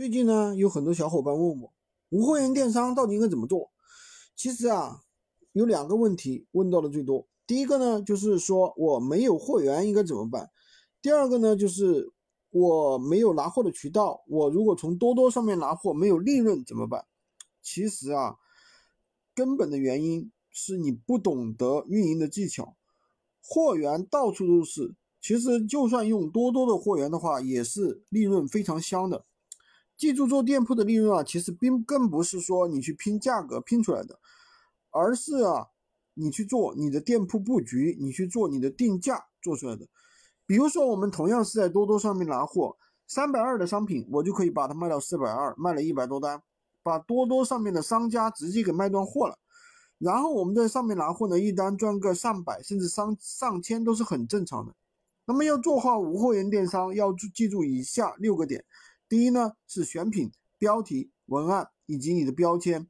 最近呢，有很多小伙伴问我，无货源电商到底应该怎么做？其实啊，有两个问题问到的最多。第一个呢，就是说我没有货源应该怎么办？第二个呢，就是我没有拿货的渠道，我如果从多多上面拿货没有利润怎么办？其实啊，根本的原因是你不懂得运营的技巧，货源到处都是。其实就算用多多的货源的话，也是利润非常香的。记住，做店铺的利润啊，其实并更不是说你去拼价格拼出来的，而是啊，你去做你的店铺布局，你去做你的定价做出来的。比如说，我们同样是在多多上面拿货，三百二的商品，我就可以把它卖到四百二，卖了一百多单，把多多上面的商家直接给卖断货了。然后我们在上面拿货呢，一单赚个上百甚至上上千都是很正常的。那么要做好无货源电商，要记住以下六个点。第一呢是选品、标题、文案以及你的标签、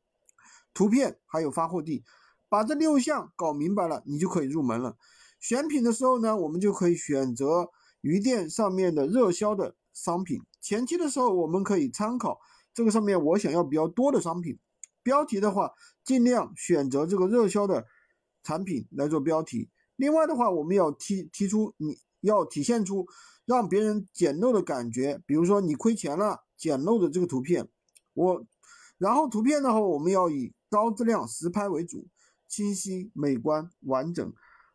图片，还有发货地，把这六项搞明白了，你就可以入门了。选品的时候呢，我们就可以选择鱼店上面的热销的商品。前期的时候，我们可以参考这个上面我想要比较多的商品。标题的话，尽量选择这个热销的产品来做标题。另外的话，我们要提提出你要体现出。让别人捡漏的感觉，比如说你亏钱了，捡漏的这个图片，我，然后图片的话，我们要以高质量实拍为主，清晰、美观、完整。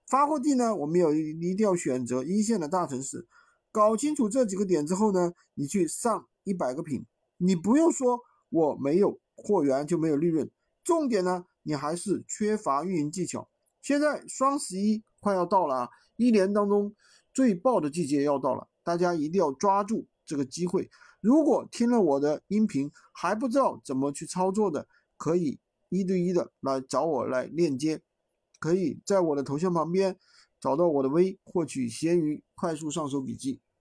发货地呢，我们要一定要选择一线的大城市。搞清楚这几个点之后呢，你去上一百个品，你不用说我没有货源就没有利润，重点呢，你还是缺乏运营技巧。现在双十一快要到了啊，一年当中。最爆的季节要到了，大家一定要抓住这个机会。如果听了我的音频还不知道怎么去操作的，可以一对一的来找我来链接，可以在我的头像旁边找到我的微，获取闲鱼快速上手笔记。